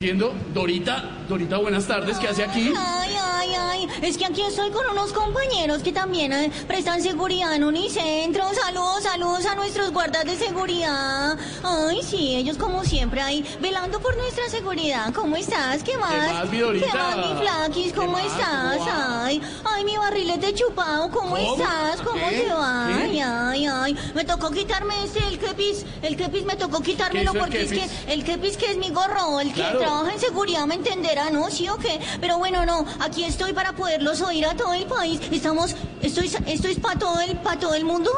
Viendo, Dorita, Dorita, buenas tardes. ¿Qué hace aquí? Ay, ay, ay. Es que aquí estoy con unos compañeros que también eh, prestan seguridad en Unicentro. Saludos, saludos a nuestros guardas de seguridad. Ay, sí, ellos como siempre ahí, velando por nuestra seguridad. ¿Cómo estás? ¿Qué más? ¿Qué más, mi Dorita? ¿Qué más, mi flaquis? ¿Cómo estás? Ay, ay, mi barrilete chupado. ¿Cómo, ¿Cómo? estás? ¿Cómo ¿Qué? te va? ¿Qué? Ay, ay, ay. Me tocó quitarme este, el kepis. El kepis me tocó quitármelo ¿Qué hizo el porque es que el kepis que es mi gorro, el que Claro. Trabaja en seguridad me entenderá, ¿no? ¿Sí o qué? Pero bueno, no, aquí estoy para poderlos oír a todo el país. Estamos, estoy, esto es para todo el, para todo el mundo.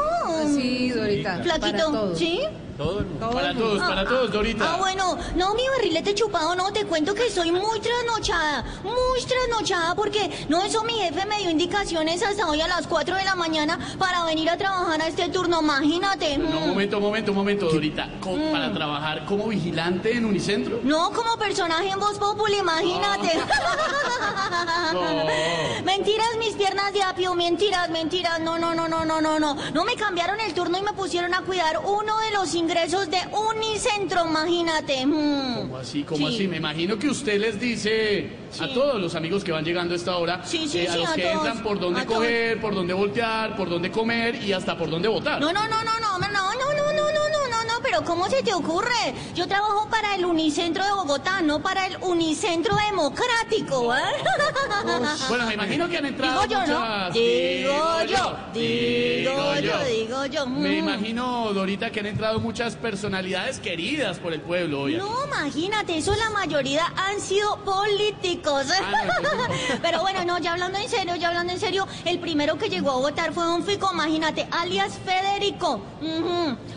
Sí, Dorita. para Flaquito, todos. ¿sí? Todo el mundo. Todo Para todos, para todos, Dorita. Ah, bueno, no, mi barrilete chupado, no, te cuento que soy muy trasnochada, muy trasnochada, porque no, eso mi jefe me dio indicaciones hasta hoy a las 4 de la mañana para venir a trabajar a este turno, imagínate. No, Mm. momento, momento, momento, Dorita. Co- Para trabajar como vigilante en Unicentro. No, como personaje en Voz Populi, imagínate. No. Mentiras, mis piernas de apio, mentiras, mentiras. No, no, no, no, no, no, no. No me cambiaron el turno y me pusieron a cuidar uno de los ingresos de Unicentro, imagínate. Mm. ¿Cómo así? ¿Cómo Sí. así? Me imagino que usted les dice a todos los amigos que van llegando a esta hora, Sí, sí, eh, a los a que todos, entran por dónde todos. coger, por dónde voltear, por dónde comer y hasta por dónde votar. No, no, no, no, no, no, no, no, no, no, pero ¿cómo se te ocurre? Yo trabajo para el Unicentro de Bogotá, no para el Unicentro Democrático, ¿eh? Bueno, me imagino que han entrado Digo yo, ¿no? Digo yo, digo yo, digo yo. Me mm. imagino, Dorita, que han entrado muchas personalidades queridas por el pueblo hoy. No, imagínate, eso la mayoría han sido políticos. Ah, no, entonces no. Pero bueno, no, ya hablando en serio, ya hablando en serio, el primero que llegó a votar fue un fico, imagínate, alias Federico.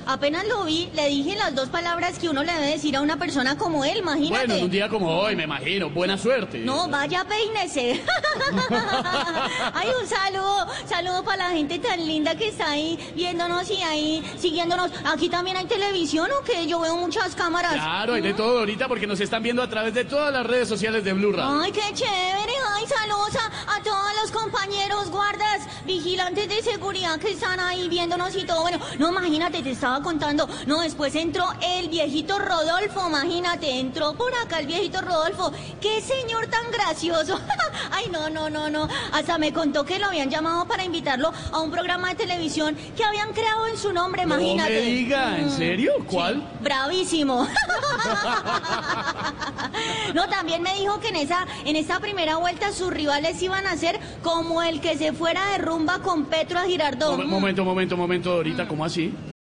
Apenas lo vi, le dije las dos palabras que uno le debe decir a una persona como él, imagínate. Bueno, en un día como hoy, me imagino. Buena suerte. No, vaya peínese. Ay, un saludo, saludo para la gente tan linda que está ahí viéndonos y ahí siguiéndonos. Aquí también hay televisión o que yo veo muchas cámaras. Claro, hay de todo, Dorita, porque nos están viendo a través de todas las redes sociales de Blue Radio. Ay, qué chévere. Ay, saludos a, a todos los compañeros, guardas, vigilantes de seguridad que están ahí viéndonos y todo. Bueno, no, imagínate, te estaba contando. No, después entró el viejito Rodolfo, imagínate, entró por acá el viejito Rodolfo. Qué señor tan gracioso. Ay, no, no, no, no. Hasta me contó que lo habían llamado para invitarlo a un programa de televisión que habían creado en su nombre, No imagínate. me diga, ¿en Mm. serio? ¿Cuál? Bravísimo. No, también me dijo que en esa, en esta primera vuelta sus rivales iban a ser como el que se fuera de rumba con Petro a Girardot. Mom- momento, momento, momento, Dorita, ¿cómo así?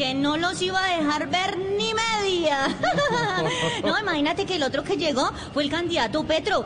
Que no los iba a dejar ver ni media. No, imagínate que el otro que llegó fue el candidato Petro.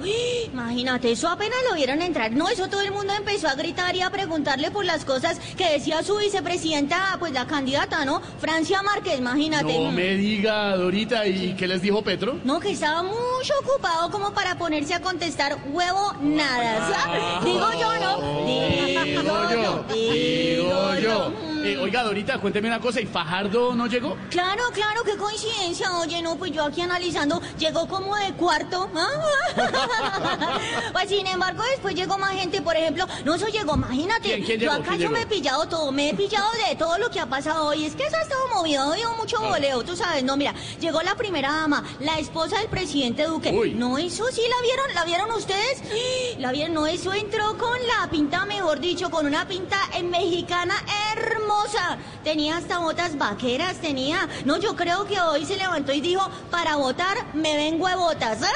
Imagínate, eso apenas lo vieron entrar. No, eso todo el mundo empezó a gritar y a preguntarle por las cosas que decía su vicepresidenta, pues la candidata, ¿no? Francia Márquez, imagínate. No me diga, Dorita, ¿y qué les dijo Petro? No, que estaba mucho ocupado como para ponerse a contestar huevo nada. Digo yo, ¿no? Digo yo, digo yo. Eh, oiga, Dorita, cuénteme una cosa, ¿y Fajardo no llegó? Claro, claro, qué coincidencia. Oye, no, pues yo aquí analizando, llegó como de cuarto. ¿ah? Pues sin embargo, después llegó más gente, por ejemplo, no, eso llegó, imagínate. ¿Quién- quién yo acá ¿Quién yo llegó? me he pillado todo, me he pillado de todo lo que ha pasado hoy. Es que eso ha estado movido, ha habido mucho Ah. voleo, tú sabes. No, mira, llegó la primera dama, la esposa del presidente Duque. Uy. No, eso sí la vieron, ¿la vieron ustedes? La vieron, no, eso entró con la pinta, mejor dicho, con una pinta en mexicana hermosa. Hermosa. Tenía hasta botas vaqueras, tenía. No, yo creo que hoy se levantó y dijo, para votar me vengo de botas.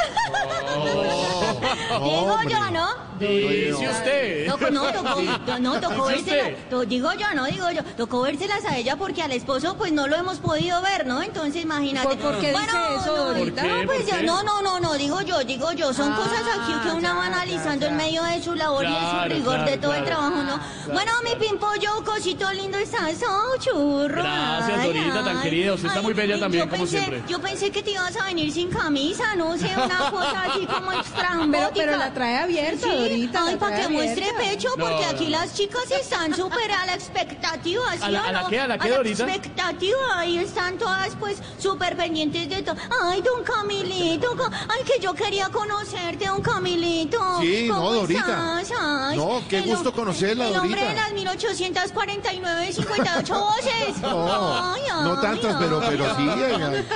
Digo yo, ¿no? Dice usted. Tocó, no, tocó, no, tocó vérselas, to- digo yo, no digo yo, tocó vérselas a ella porque al esposo pues no lo hemos podido ver, ¿no? Entonces imagínate. ¿Por- por qué dice eso, no, Dorita? No, pues ¿Por yo- no, no, no, no, digo yo, digo yo, son Ah, cosas aquí que una va analizando ya, en ya. medio de su labor y de su Claro, rigor de claro, todo el claro. trabajo, ¿no? Bueno, mi pimpollo, cosito lindo, estás oh, churro. Gracias, Ay, Dorita, tan ay. querida. Usted está Ay, muy bella también, yo como pensé- siempre. Yo pensé que te ibas a venir sin camisa, no sé, una cosa así como estrambótica. Pero, pero la trae abierta, Sí, Dorita. ay, para que muestre abierta. pecho, No, porque no, aquí no. las chicas están súper a la expectativa, ¿sí ¿A la- o a la no? qué, a la qué, Dorita? expectativa, ahí están todas, pues, súper pendientes de todo. Ay, don Camilito, ay, que yo quería conocerte, don Camilito. Sí, no, ¿Cómo Dorita. estás? Ay, No, qué gusto conocerla, El hombre Dorita. de las 1849 58 voces. No, Ay, no ay, tantas, pero, ay. pero sí. ay, ay.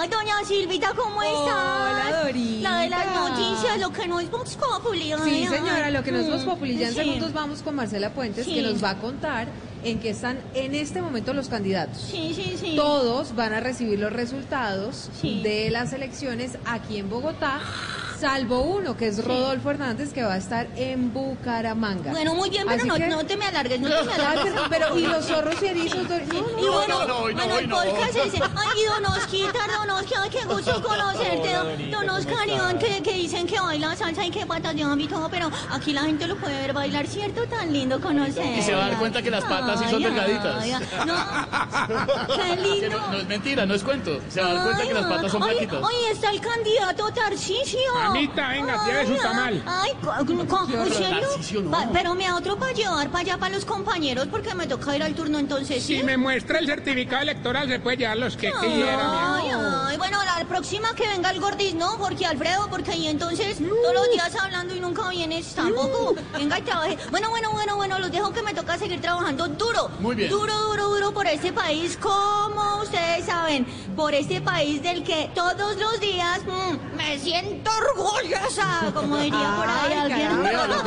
Ay, doña Silvita, ¿cómo estás? Hola, Dorita. La de las noticias, lo que no es Vox Populi. Sí. Señora, lo que nos Mm, Populi. Ya en segundos vamos con Marcela Puentes, Sí. que nos va a contar en qué están en este momento los candidatos. Sí, sí, sí. Todos van a recibir los resultados Sí. de las elecciones aquí en Bogotá, salvo uno, que es Rodolfo Hernández, que va a estar en Bucaramanga. Bueno, muy bien, pero no, que- no te me alargues, no te me Ay, alargues. pero, y los zorros y erizos, no, no, Y bueno, no, no, hoy no, bueno, hoy el no. podcast se dice, ay, Don Osquitar, Don Oscar, qué gusto conocerte, Don- Don Oscar, Iván, que, que dicen que baila salsa y que patas de y todo, pero aquí la gente lo puede ver bailar, ¿cierto? Tan lindo conocer. Y se va a dar cuenta que las patas sí son delgaditas. No, qué lindo. no, no es mentira, no es cuento. Se va a dar cuenta que las patas son Ay, flaquitas. Ay, está el candidato Tarcisio. Mamita, venga, lleve su Ay, tamal. Pero me da otro para llevar para allá para los compañeros porque me toca ir al turno entonces, ¿sí? Si me muestra el certificado electoral, se puede llevar los que quiera. Ay, ay, bueno, la próxima que venga el gordis, no, porque Alfredo, porque ahí entonces todos los días hablando y nunca vienes tampoco. Venga y trabaje. Bueno, bueno, bueno, bueno, los dejo que me toca seguir trabajando duro. Muy bien. Duro, duro, duro por este país, como ustedes saben, por este país del que todos los días mm, me siento orgullosa, como diría por ahí alguien.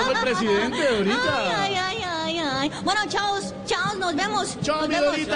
el presidente, Dorita. Ay, ay, ay, ay, ay. Bueno, chao, chao, nos vemos. Chao, nos mi vemos.